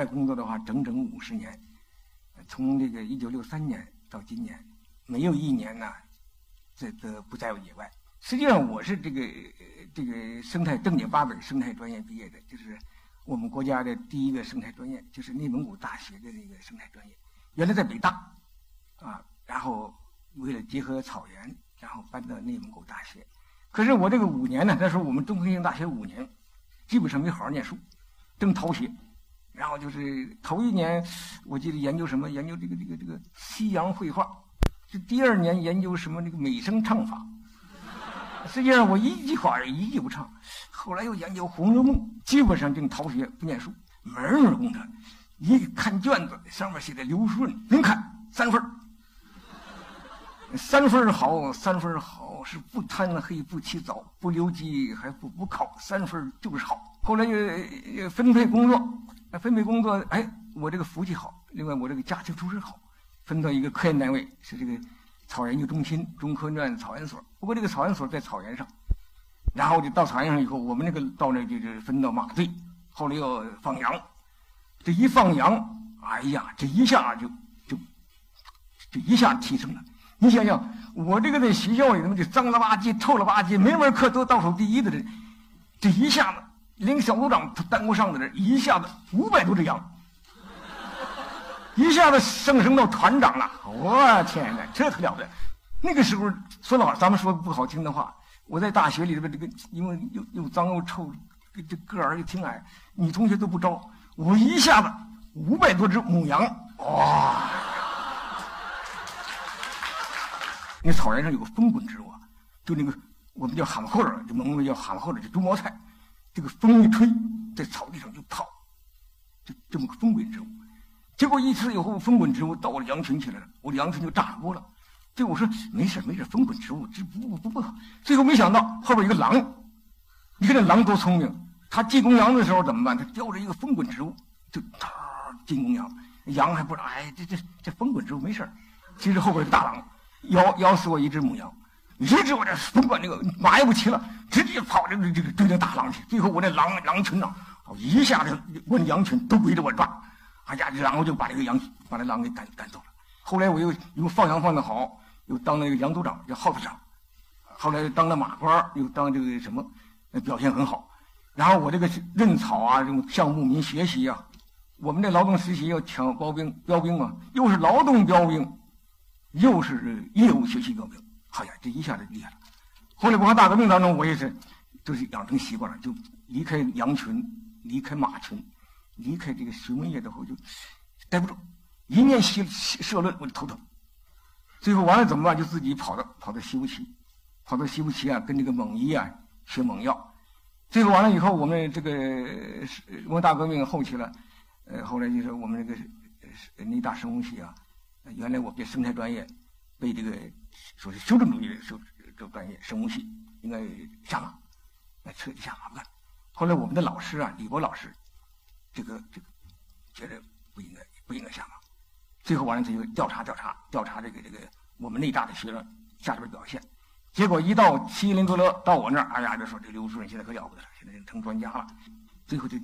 在工作的话，整整五十年，从这个一九六三年到今年，没有一年呢，这个不在野外。实际上，我是这个这个生态正经八本生态专业毕业的，就是我们国家的第一个生态专业，就是内蒙古大学的那个生态专业。原来在北大，啊，然后为了结合草原，然后搬到内蒙古大学。可是我这个五年呢，那时候我们中科院大学五年，基本上没好好念书，正逃学。然后就是头一年，我记得研究什么，研究这个这个这个西洋绘画。这第二年研究什么这个美声唱法。实际上我一句话一句不唱。后来又研究《红楼梦》，基本上就逃学不念书，门儿功课。一看卷子，上面写的刘顺，您看三分三分好，三分好，是不贪黑，不起早，不留级，还不补考，三分就是好。后来又分配工作，那分配工作，哎，我这个福气好，另外我这个家庭出身好，分到一个科研单位，是这个草原研究中心中科院草原所。不过这个草原所在草原上，然后就到草原上以后，我们那个到那就是分到马队，后来要放羊，这一放羊，哎呀，这一下就就就一下提升了。你想想，我这个在学校里头就脏了吧唧、臭了吧唧，每门课都倒数第一的人，这一下子连小组长都担不上的人，一下子五百多只羊，一下子升升到团长了。我天哪，这可了不得！那个时候说老，咱们说不好听的话，我在大学里边这个，因为又又脏又臭，这个儿又挺矮，女同学都不招，我一下子五百多只母羊，哇！那草原上有个风滚植物，就那个我们叫蛤蟆后儿，就蒙古叫蛤蟆后儿，就猪毛菜。这个风一吹，在草地上就跑，就这么个风滚植物。结果一次以后，风滚植物到了羊群起来了，我的羊群就炸锅了。这我说没事没事，风滚植物这不不不不。最后没想到后边一个狼，你看这狼多聪明，它进公羊的时候怎么办？它叼着一个风滚植物，就嗖进公羊，羊还不知道，哎，这这这风滚植物没事其实后边是大狼。咬咬死我一只母羊，一直我这甭管那个马也不骑了，直接跑着这个追那大狼去。最后我那狼狼群呐，一下子我那羊群都围着我转，哎呀，然后就把这个羊把那狼给赶赶走了。后来我又又放羊放的好，又当那个羊组长，叫号子长。后来又当了马官，又当这个什么，表现很好。然后我这个认草啊，这种向牧民学习啊，我们这劳动实习要抢标兵标兵嘛，又是劳动标兵。又是业务学习标兵，好呀，这一下子厉害了。后来文化大革命当中，我也是，就是养成习惯了，就离开羊群，离开马群，离开这个畜牧业之后就待不住，一念习社论我就头疼。最后完了怎么办？就自己跑到跑到西部去，跑到西部去啊，跟这个蒙医啊学蒙药。最后完了以后，我们这个文化大革命后期了，呃，后来就是我们这个内大生物系啊。原来我学生态专业，被这个说是修正主义的修这专业生物系应该下马，那彻底下马不干。后来我们的老师啊，李博老师，这个这个觉得不应该不应该下马。最后完了他就调查调查调查这个这个我们内大的学生下边表现，结果一到锡林郭勒到我那儿，哎呀就说这刘主任现在可了不得了，现在成专家了。最后就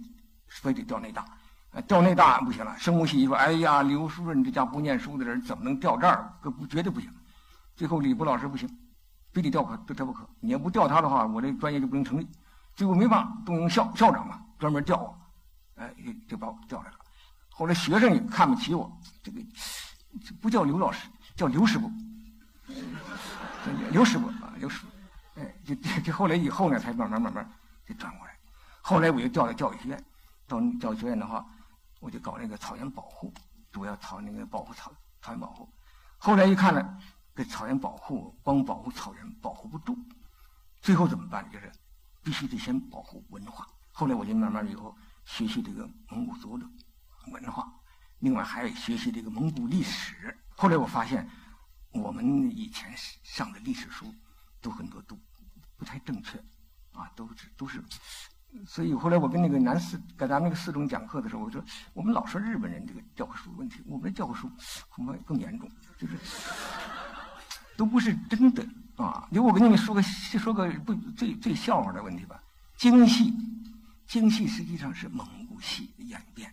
非得调内大。调内大不行了，生物系一说，哎呀，刘书润这家不念书的人怎么能调这儿？可不绝对不行。最后李波老师不行，非得调可调他不可。你要不调他的话，我这专业就不能成立。最后没办法，动用校校长嘛，专门调我，哎，就把我调来了。后来学生也看不起我，这个不叫刘老师，叫刘师傅，刘师傅啊，刘师傅。哎，就就后来以后呢，才慢慢慢慢就转过来。后来我又调到教育学院，到教育学院的话。我就搞那个草原保护，主要草那个保护草草原保护。后来一看呢，这草原保护光保护草原保护不住，最后怎么办？就是必须得先保护文化。后来我就慢慢以后学习这个蒙古族的文化，另外还学习这个蒙古历史。后来我发现，我们以前上的历史书都很多都不太正确，啊，都是都是。所以后来我跟那个南四在咱们那个四中讲课的时候，我说我们老说日本人这个教科书的问题，我们的教科书恐怕更严重，就是都不是真的啊。就我跟你们说个说个不最最笑话的问题吧。京戏，京戏实际上是蒙古戏的演变，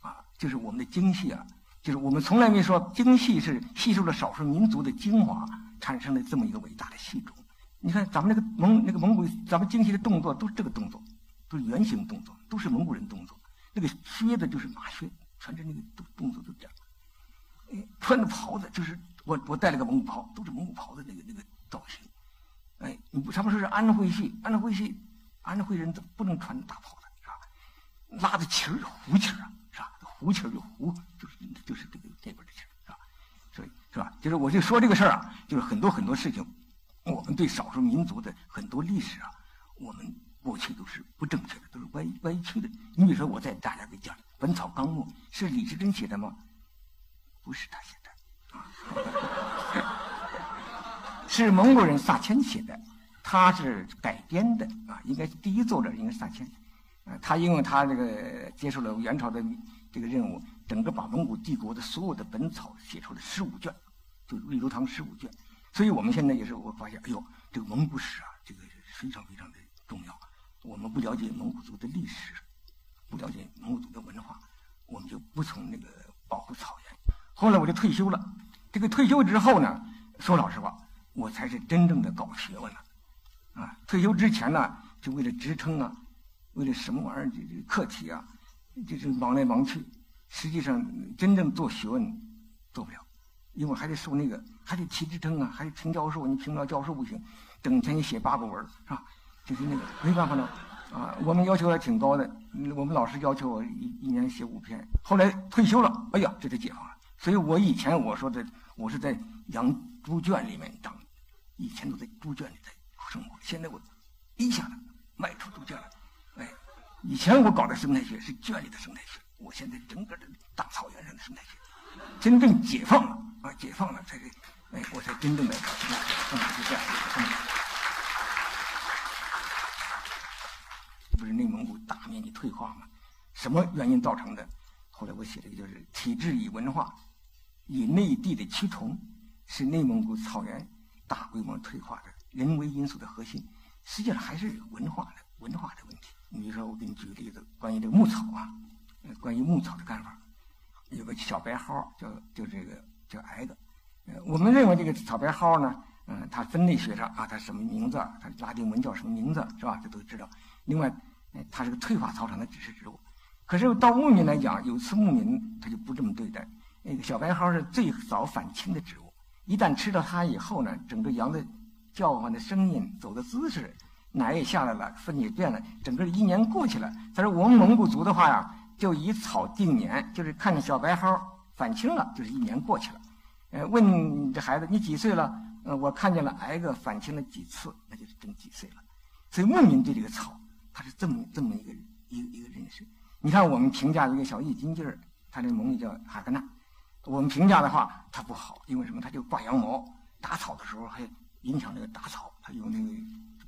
啊就是我们的精细啊，就是我们从来没说精细是吸收了少数民族的精华产生的这么一个伟大的戏种。你看咱们那个蒙那个蒙古，咱们精细的动作都是这个动作，都是圆形动作，都是蒙古人动作。那个靴子就是马靴，穿着那个动动作都这样。穿着袍子就是我我带了个蒙古袍，都是蒙古袍的那个那个造型。哎，他们说是安徽系，安徽系，安徽人都不能穿大袍子，是吧？拉的旗儿胡旗儿啊，是吧？胡旗儿就胡，就是就是这个这边的旗儿，是吧？所以是吧？就是我就说这个事儿啊，就是很多很多事情，我们对少数民族的很多历史啊，我们过去都是不正确的，都是歪歪曲的。你比如说，我在大家给讲《本草纲目》，是李时珍写的吗？不是他写的，是蒙古人萨谦写的，他是改编的啊，应该第一作者应该是萨谦，啊，他因为他这个接受了元朝的这个任务，整个把蒙古帝国的所有的本草写出了十五卷，就《瑞州堂》十五卷，所以我们现在也是我发现，哎呦，这个蒙古史啊，这个非常非常的重要，我们不了解蒙古族的历史，不了解蒙古族的文化，我们就不从那个保护草原。后来我就退休了。这个退休之后呢，说老实话，我才是真正的搞学问了。啊，退休之前呢，就为了职称啊，为了什么玩意儿这这课题啊，就是忙来忙去。实际上，真正做学问做不了，因为还得受那个，还得提职称啊，还得评教授。你评不了教授不行，整天写八股文是吧？就是那个没办法了。啊，我们要求还挺高的。我们老师要求我一一年写五篇。后来退休了，哎呀，这就解放了。所以我以前我说的，我是在养猪圈里面长，以前都在猪圈里在生活。现在我一下子迈出猪圈了，哎，以前我搞的生态学是圈里的生态学，我现在整个的大草原上的生态学，真正解放了啊，解放了才是，哎，我才真正的，嗯，就这样，这，不是内蒙古大面积退化吗？什么原因造成的？后来我写的就是体制与文化。以内地的趋同是内蒙古草原大规模退化的人为因素的核心，实际上还是文化的文化的问题。你比如说，我给你举个例子，关于这个牧草啊，关于牧草的干法，有个小白蒿，叫就这个叫矮个。我们认为这个草白蒿呢，嗯，它分类学上啊，它什么名字？它拉丁文叫什么名字？是吧？这都知道。另外，它是个退化草场的指示植物。可是到牧民来讲，有次牧民他就不这么对待。那个小白蒿是最早返青的植物，一旦吃了它以后呢，整个羊的叫唤的声音、走的姿势、奶也下来了，粪也变了，整个一年过去了。他说我们蒙古族的话呀，就以草定年，就是看见小白蒿返青了，就是一年过去了。呃，问这孩子你几岁了？呃，我看见了挨个返青了几次，那就是真几岁了。所以牧民对这个草，他是这么这么一个一个一个认识。你看我们评价一个小易筋劲儿，他这蒙语叫哈格纳。我们评价的话，它不好，因为什么？它就挂羊毛，打草的时候还影响那个打草，它有那个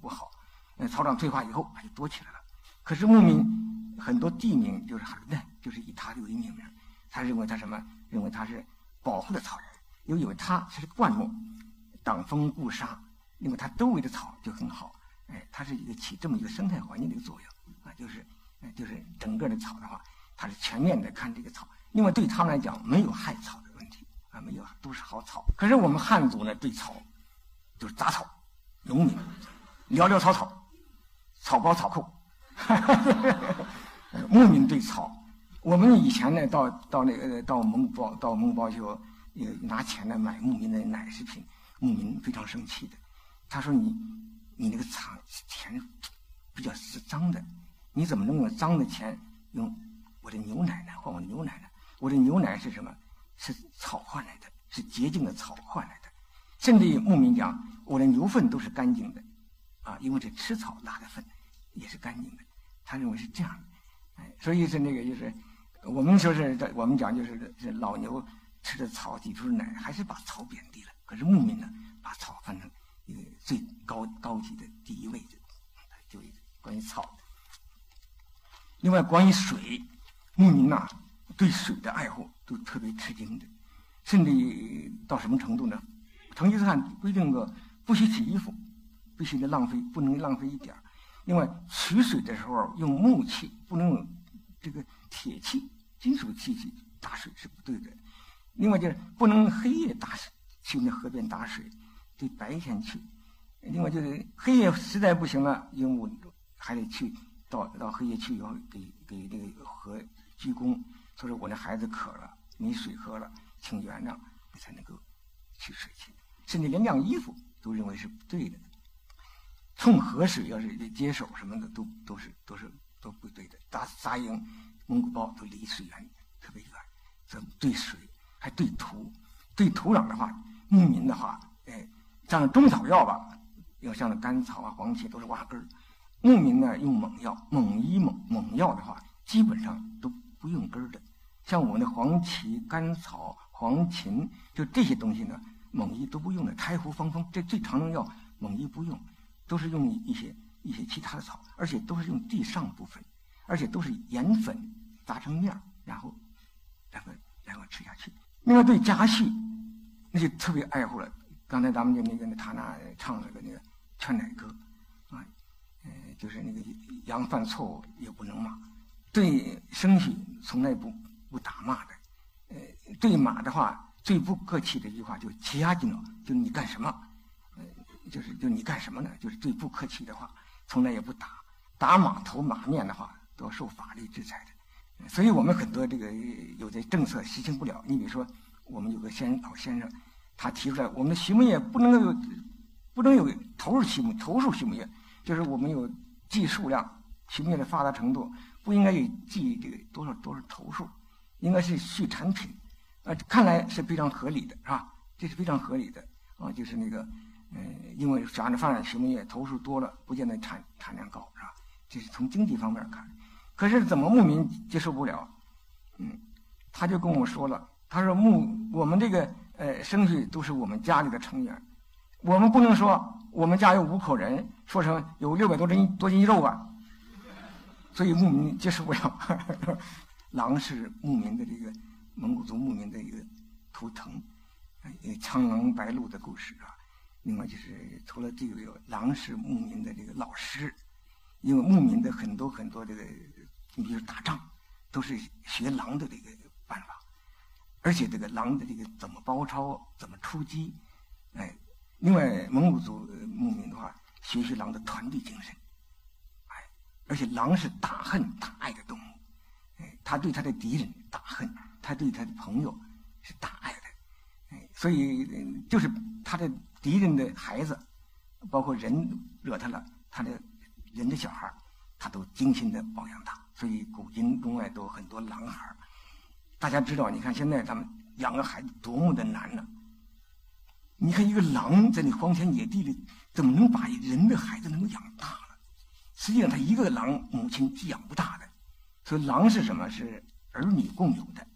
不好。那，草场退化以后，它就多起来了。可是牧民很多地名就是哈根，就是以它为命名，他认为它什么？认为它是保护的草原，又以为它是灌木，挡风固沙，因为它周围的草就很好。哎，它是一个起这么一个生态环境的一个作用啊，就是，就是整个的草的话，它是全面的看这个草。另外，对他们来讲，没有害草的问题啊，没有，都是好草。可是我们汉族呢，对草就是杂草、农民，潦潦草草，草包草寇。牧民对草，我们以前呢，到到那个到蒙包到蒙古包就拿钱来买牧民的奶食品，牧民非常生气的，他说：“你你那个厂钱比较是脏的，你怎么能用脏的钱用我的牛奶呢？换我的牛奶呢？”我的牛奶是什么？是草换来的，是洁净的草换来的。甚至于牧民讲，我的牛粪都是干净的，啊，因为这吃草拉的粪也是干净的。他认为是这样的，哎，所以是那个就是，我们说是我们讲就是是老牛吃的草挤出的奶，还是把草贬低了。可是牧民呢，把草放成一个最高高级的第一位的，就关于草。另外，关于水，牧民呐。对水的爱护都特别吃惊的，甚至到什么程度呢？成吉思汗规定个不许洗衣服，必须得浪费，不能浪费一点儿。另外，取水的时候用木器，不能用这个铁器、金属器器打水是不对的。另外就是不能黑夜打水，去那河边打水，得白天去。另外就是黑夜实在不行了，鹦鹉还得去到到黑夜去以后给给这个河鞠躬，他说我那孩子渴了，没水喝了，请原谅，你才能够去水去。甚至连晾衣服都认为是不对的。冲河水要是接手什么的，都都是都是都不对的。大杂营、蒙古包都离水源特别远，这对水还对土，对土壤的话，牧民的话，哎，像中草药吧，要像那甘草啊、黄芪都是挖根儿。牧民呢用猛药、猛医、猛猛药的话，基本上都不用根儿的。像我们的黄芪、甘草、黄芩，就这些东西呢，蒙医都不用的。柴胡、方风这最常用药，蒙医不用。都是用一些一些其他的草，而且都是用地上部分，而且都是盐粉砸成面儿，然后然后然后吃下去。另外对家畜，那就特别爱护了。刚才咱们就那个他那唱那个那个劝奶歌，啊，呃，就是那个羊犯错误也不能骂，对牲畜从来不不打骂的。呃，对马的话最不客气的一句话就“骑压紧了”，就你干什么？呃就是就你干什么呢？就是最不客气的话，从来也不打，打马头马面的话，都受法律制裁的。所以我们很多这个有的政策实行不了。你比如说，我们有个先老先生，他提出来，我们的畜牧业不能有，不能有投入畜牧投入畜牧业，就是我们有计数量，畜牧业的发达程度不应该有计这个多少多少头数，应该是续产品。呃，看来是非常合理的，是吧？这是非常合理的啊，就是那个。嗯，因为想着发展畜牧业，投入多了，不见得产产量高，是吧？这是从经济方面看。可是怎么牧民接受不了？嗯，他就跟我说了，他说牧我们这个呃牲畜都是我们家里的成员，我们不能说我们家有五口人，说成有六百多斤多斤肉吧，所以牧民接受不了。狼是牧民的这个蒙古族牧民的一个图腾，呃苍狼白鹿的故事啊。另外就是除了这个，有狼是牧民的这个老师，因为牧民的很多很多这个，你比如打仗，都是学狼的这个办法，而且这个狼的这个怎么包抄、怎么出击，哎，另外蒙古族牧民的话，学习狼的团队精神，而且狼是大恨大爱的动物，哎，他对他的敌人大恨，他对他的朋友是大爱的，哎，所以就是他的。敌人的孩子，包括人惹他了，他的人的小孩他都精心的保养他。所以古今中外都很多狼孩大家知道，你看现在咱们养个孩子多么的难呢？你看一个狼在那荒天野地里，怎么能把人的孩子能够养大？实际上，他一个狼母亲是养不大的。所以，狼是什么？是儿女共有的，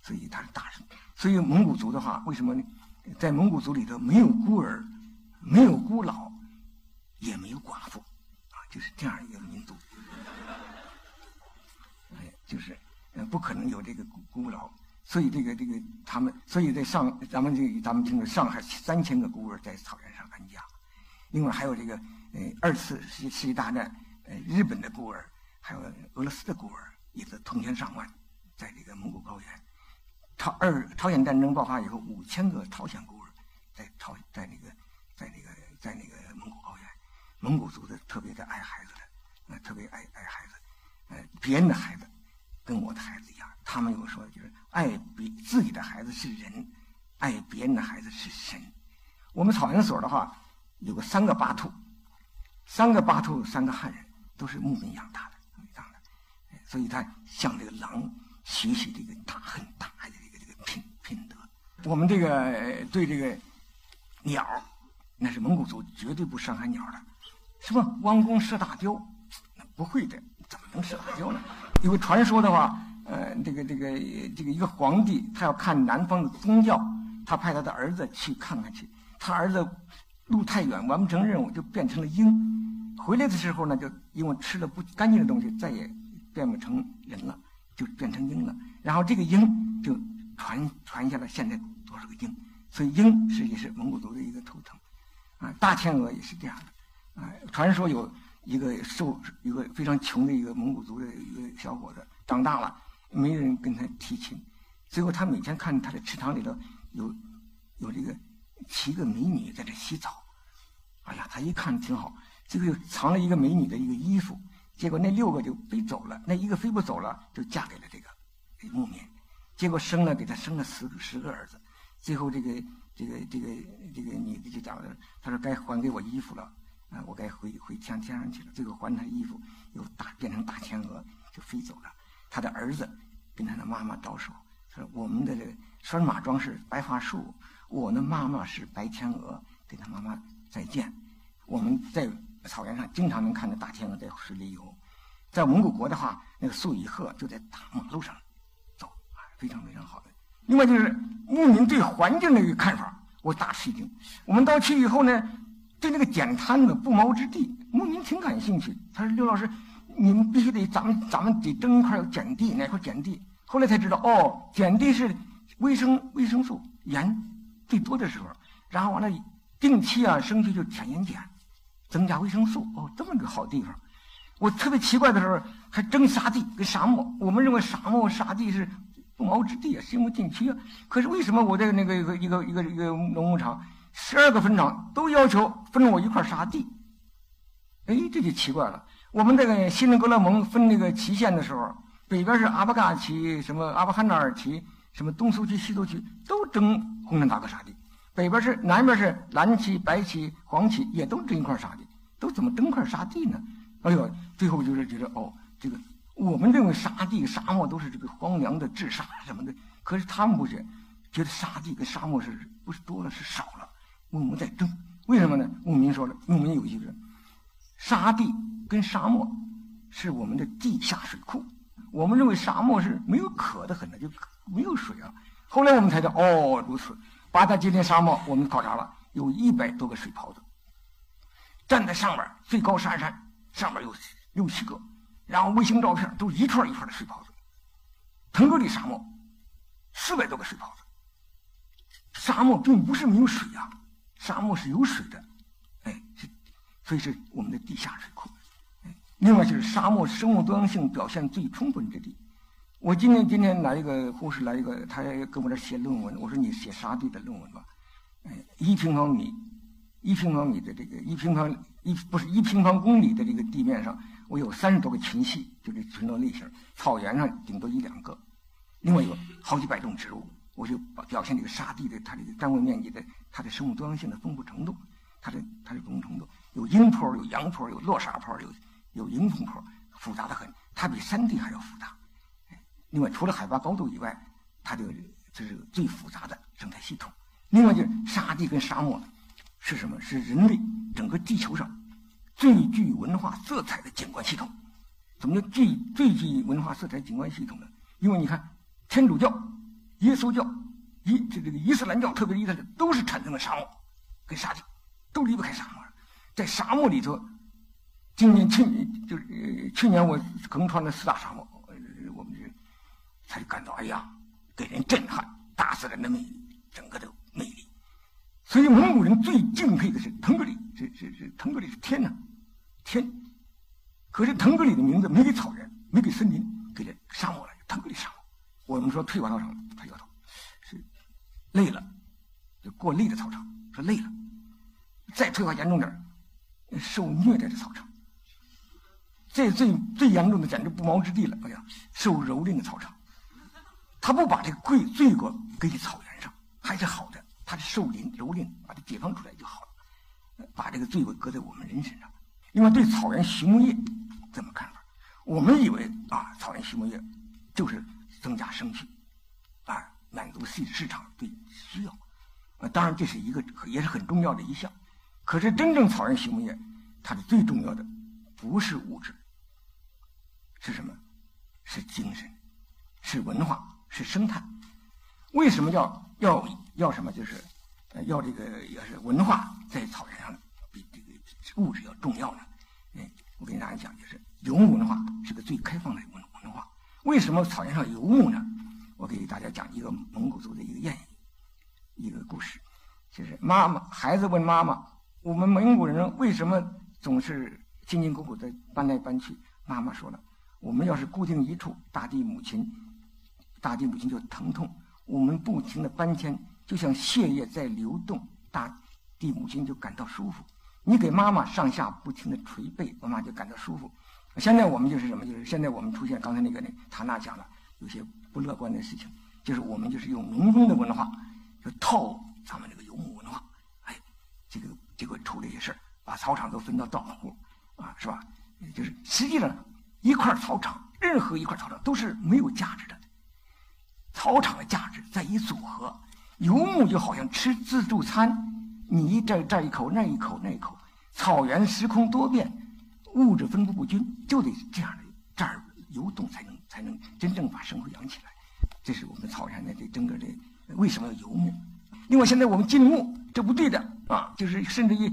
所以他是大人。所以蒙古族的话，为什么呢？在蒙古族里头，没有孤儿，没有孤老，也没有寡妇，啊，就是这样一个民族。哎，就是，呃，不可能有这个孤孤老，所以这个这个他们，所以在上咱们这咱们听说上海三千个孤儿在草原上安家，另外还有这个呃二次世世界大战，呃日本的孤儿，还有俄罗斯的孤儿，也是成千上万，在这个蒙古高原。朝二朝鲜战争爆发以后，五千个朝鲜孤儿在朝在那个在那个在那个蒙古高原，蒙古族的特别的爱孩子的，呃，特别爱爱孩子，呃，别人的孩子跟我的孩子一样，他们有说就是爱比自己的孩子是人，爱别人的孩子是神。我们草原所的话，有个三个巴兔，三个巴兔，三个汉人，都是牧民养大的，养的，所以他向这个狼学习这个大恨大爱的这个这个。品品德，我们这个对这个鸟，那是蒙古族绝对不伤害鸟的。什么弯弓射大雕，那不会的，怎么能射大雕呢？有个传说的话，呃，这个这个这个一个皇帝，他要看南方的宗教，他派他的儿子去看看去。他儿子路太远，完不成任务，就变成了鹰。回来的时候呢，就因为吃了不干净的东西，再也变不成人了，就变成鹰了。然后这个鹰就。传传下来，现在多少个鹰？所以鹰实际是蒙古族的一个图腾，啊，大天鹅也是这样的，啊，传说有一个受一个非常穷的一个蒙古族的一个小伙子，长大了没人跟他提亲，最后他每天看他的池塘里头有有这个七个美女在这洗澡，哎呀，他一看挺好，最后又藏了一个美女的一个衣服，结果那六个就飞走了，那一个飞不走了，就嫁给了这个牧民，结果生了给他生了十个十个儿子，最后这个这个这个这个女的就讲了，他说该还给我衣服了，啊，我该回回天天上去了，最后还他衣服，又大变成大天鹅就飞走了，他的儿子跟他的妈妈招手。说我们的这个拴马桩是白桦树，我的妈妈是白天鹅，给他妈妈再见。我们在草原上经常能看到大天鹅在水里游，在蒙古国的话，那个素以鹤就在大马路上走，非常非常好的。另外就是牧民对环境的一个看法，我大吃一惊。我们到去以后呢，对那个捡滩子、不毛之地，牧民挺感兴趣。他说：“刘老师，你们必须得，咱们咱们得争一块捡地，哪块捡地？”后来才知道，哦，碱地是维生维生素盐最多的时候，然后完了定期啊，生去就舔盐碱，增加维生素。哦，这么个好地方。我特别奇怪的时候，还争沙地跟沙漠。我们认为沙漠沙地是不毛之地啊，行不进去啊。可是为什么我在那个一个一个一个一个农牧场，十二个分场都要求分我一块沙地？哎，这就奇怪了。我们这个锡林郭勒盟分那个旗县的时候。北边是阿巴嘎旗，什么阿巴罕纳尔旗，什么东苏区、西苏区都争红山大哥沙地。北边是南边是蓝旗、白旗、黄旗，也都争一块沙地。都怎么争块沙地呢？哎呦，最后就是觉得哦，这个我们认为沙地、沙漠都是这个荒凉的治沙什么的，可是他们不是，觉得沙地跟沙漠是不是多了是少了？我们在争，为什么呢？牧民说了，牧民有一个，沙地跟沙漠是我们的地下水库。我们认为沙漠是没有渴的很的，就没有水啊。后来我们才知道，哦，如此。八达吉林沙漠我们考察了，有一百多个水泡子，站在上面最高山山上面有六七个，然后卫星照片都一串一串的水泡子。腾格里沙漠四百多个水泡子，沙漠并不是没有水呀，沙漠是有水的，哎，所以是我们的地下水库。另外就是沙漠生物多样性表现最充分之地。我今天今天来一个护士来一个，他要跟我这写论文。我说你写沙地的论文吧。哎，一平方米，一平方米的这个一平方一不是一平方公里的这个地面上，我有三十多个群系，就这群落类型。草原上顶多一两个。另外有好几百种植物，我就表现这个沙地的它这个单位面积的它的生物多样性的丰富程度，它的它的丰富程度有阴坡，有阳坡，有落沙坡，有。有迎风坡，复杂的很，它比山地还要复杂。另外，除了海拔高度以外，它这个这是最复杂的生态系统。另外，就是沙地跟沙漠是什么？是人类整个地球上最具文化色彩的景观系统。怎么叫最最具文化色彩景观系统呢？因为你看，天主教、耶稣教、伊这这个伊斯兰教，特别伊斯兰都是产生了沙漠跟沙地，都离不开沙漠。在沙漠里头。今年去就是去年我横穿了四大沙漠，他就感到哎呀，给人震撼，大自然的魅力，整个的魅力。所以蒙古人最敬佩的是腾格里，是是是腾格里是天呐，天。可是腾格里的名字没给草原，没给森林，给了沙漠了，腾格里沙漠。我们说退化草场，他摇头，是累了，过累的草场，说累了。再退化严重点受虐待的草场。这最最严重的简直不毛之地了！哎呀，受蹂躏的草场，他不把这个罪罪过给草原上，还是好的。他是受灵蹂躏，把它解放出来就好了。把这个罪过搁在我们人身上。另外，对草原畜牧业怎么看法？我们以为啊，草原畜牧业就是增加生气，啊，满足市市场对需要。啊，当然这是一个也是很重要的一项。可是真正草原畜牧业，它的最重要的，不是物质。是什么？是精神，是文化，是生态。为什么要要要什么？就是要这个要是文化在草原上比这个物质要重要呢？哎，我跟大家讲，就是游牧文化是个最开放的文文化。为什么草原上游牧呢？我给大家讲一个蒙古族的一个谚语，一个故事，就是妈妈孩子问妈妈：“我们蒙古人为什么总是辛辛苦苦的搬来搬去？”妈妈说了。我们要是固定一处，大地母亲，大地母亲就疼痛，我们不停的搬迁，就像血液在流动，大地母亲就感到舒服。你给妈妈上下不停的捶背，妈妈就感到舒服。现在我们就是什么？就是现在我们出现刚才那个那塔娜讲了有些不乐观的事情，就是我们就是用农耕的文化，就套咱们这个游牧文化，哎，这个结果出了一些事儿，把草场都分到稻户，啊，是吧？就是实际上一块草场，任何一块草场都是没有价值的。草场的价值在于组合，游牧就好像吃自助餐，你这这一口那一口那一口，草原时空多变，物质分布不均，就得这样的这儿游动才能才能真正把生活养起来。这是我们草原的这整个的为什么要游牧？另外，现在我们禁牧，这不对的啊！就是甚至于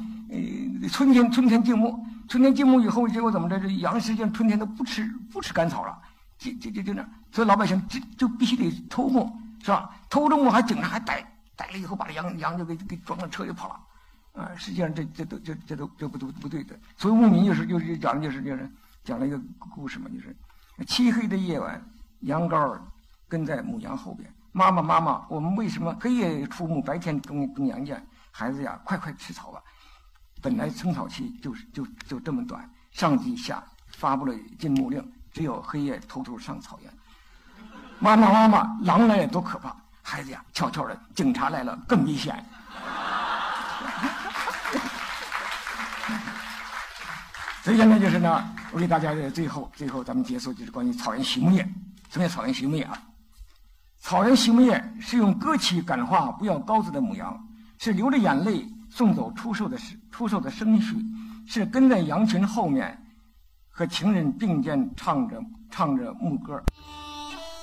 呃春天春天禁牧，春天禁牧以后，结果怎么着？这羊实际上春天都不吃不吃干草了。就就就就那，所以老百姓就就必须得偷牧，是吧？偷着牧还警察还逮，逮了以后把羊羊就给给装上车就跑了，啊！实际上这这都这这都这不都不对的。所以牧民就是就是讲的就是就是讲了一个故事嘛，就是漆黑的夜晚，羊羔跟在母羊后边。妈妈妈妈，我们为什么黑夜出牧，白天跟跟羊圈？孩子呀，快快吃草吧！本来生草期就是就就这么短，上级下发布了禁牧令。只有黑夜偷偷上草原，妈妈妈妈，狼来了多可怕！孩子呀，悄悄的，警察来了更危险。所以现在就是呢，我给大家最后最后咱们结束就是关于草原畜牧业。什么叫草原畜牧业啊？草原畜牧业是用歌曲感化不要羔子的母羊，是流着眼泪送走出售的出售的牲畜，是跟在羊群后面。和情人并肩唱着唱着牧歌，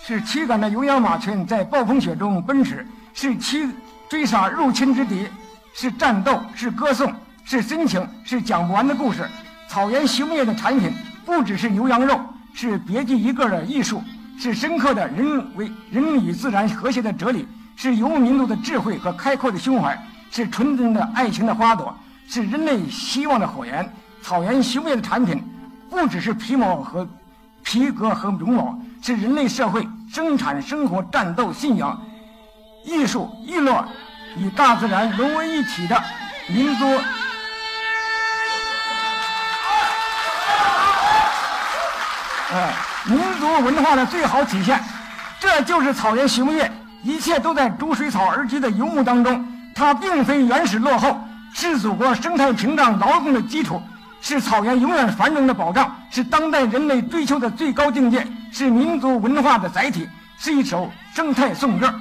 是驱赶着有氧马群在暴风雪中奔驰，是驱追杀入侵之敌，是战斗，是歌颂，是深情，是讲不完的故事。草原畜牧业的产品不只是牛羊肉，是别具一格的艺术，是深刻的人为人与自然和谐的哲理，是游牧民族的智慧和开阔的胸怀，是纯真的爱情的花朵，是人类希望的火焰。草原畜牧业的产品。不只是皮毛和皮革和绒毛，是人类社会生产生活、战斗、信仰、艺术、娱乐与大自然融为一体的民族，哎，民族文化的最好体现。这就是草原畜牧业，一切都在逐水草而居的游牧当中。它并非原始落后，是祖国生态屏障牢固的基础。是草原永远繁荣的保障，是当代人类追求的最高境界，是民族文化的载体，是一首生态颂歌。